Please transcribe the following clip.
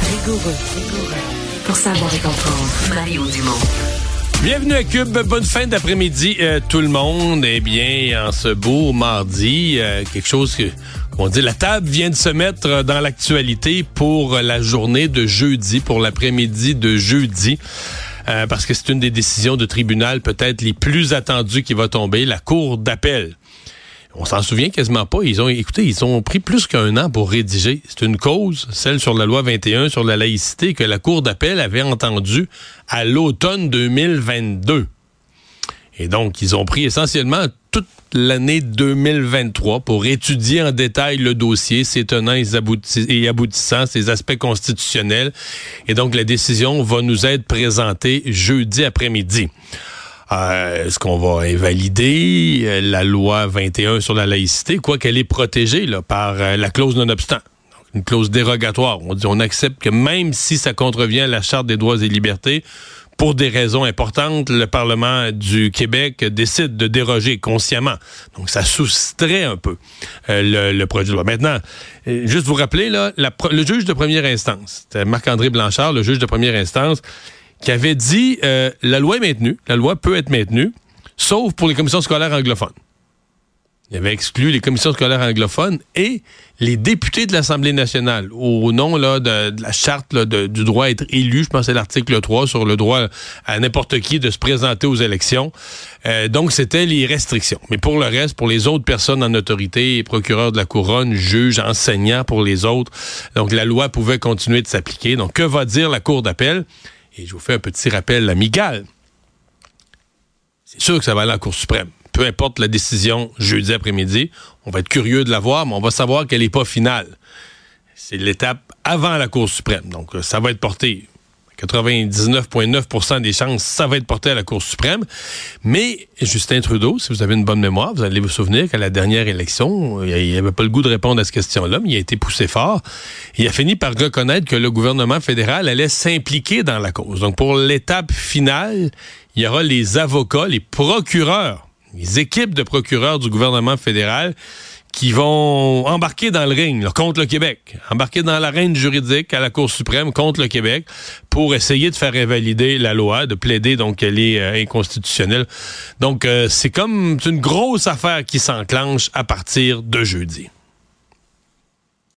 rigoureux. Pour savoir et comprendre. Mario Dumont. Bienvenue à Cube, bonne fin d'après-midi euh, tout le monde. Eh bien, en ce beau mardi, euh, quelque chose que on dit la table vient de se mettre dans l'actualité pour la journée de jeudi, pour l'après-midi de jeudi. Euh, parce que c'est une des décisions de tribunal peut-être les plus attendues qui va tomber, la Cour d'appel. On s'en souvient quasiment pas. Ils ont, écoutez, ils ont pris plus qu'un an pour rédiger. C'est une cause, celle sur la loi 21 sur la laïcité, que la Cour d'appel avait entendue à l'automne 2022. Et donc, ils ont pris essentiellement toute l'année 2023 pour étudier en détail le dossier, ses tenants et aboutissants, ses aspects constitutionnels. Et donc, la décision va nous être présentée jeudi après-midi. Euh, Est-ce qu'on va invalider euh, la loi 21 sur la laïcité, quoi qu'elle est protégée là, par euh, la clause non-obstant? Une clause dérogatoire. On dit on accepte que même si ça contrevient à la Charte des droits et libertés, pour des raisons importantes, le Parlement du Québec décide de déroger consciemment. Donc, ça soustrait un peu le, projet de loi. Maintenant, juste vous rappeler, là, le juge de première instance, Marc-André Blanchard, le juge de première instance, qui avait dit euh, la loi est maintenue, la loi peut être maintenue, sauf pour les commissions scolaires anglophones. Il avait exclu les commissions scolaires anglophones et les députés de l'Assemblée nationale au nom là, de, la charte du droit à être élu, je pense c'est l'article 3 sur le droit à n'importe qui de se présenter aux élections. Euh, donc, c'était les restrictions. Mais pour le reste, pour les autres personnes en autorité, procureurs de la couronne, juges, enseignants pour les autres, donc la loi pouvait continuer de s'appliquer. Donc, que va dire la Cour d'appel? Et je vous fais un petit rappel amical. C'est sûr que ça va aller à la Cour suprême peu importe la décision jeudi après-midi. On va être curieux de la voir, mais on va savoir qu'elle n'est pas finale. C'est l'étape avant la Cour suprême. Donc, ça va être porté 99,9% des chances, ça va être porté à la Cour suprême. Mais Justin Trudeau, si vous avez une bonne mémoire, vous allez vous souvenir qu'à la dernière élection, il n'avait pas le goût de répondre à cette question-là, mais il a été poussé fort. Il a fini par reconnaître que le gouvernement fédéral allait s'impliquer dans la cause. Donc, pour l'étape finale, il y aura les avocats, les procureurs les équipes de procureurs du gouvernement fédéral qui vont embarquer dans le ring contre le Québec, embarquer dans l'arène juridique à la Cour suprême contre le Québec pour essayer de faire invalider la loi, de plaider donc qu'elle est euh, inconstitutionnelle. Donc euh, c'est comme une grosse affaire qui s'enclenche à partir de jeudi.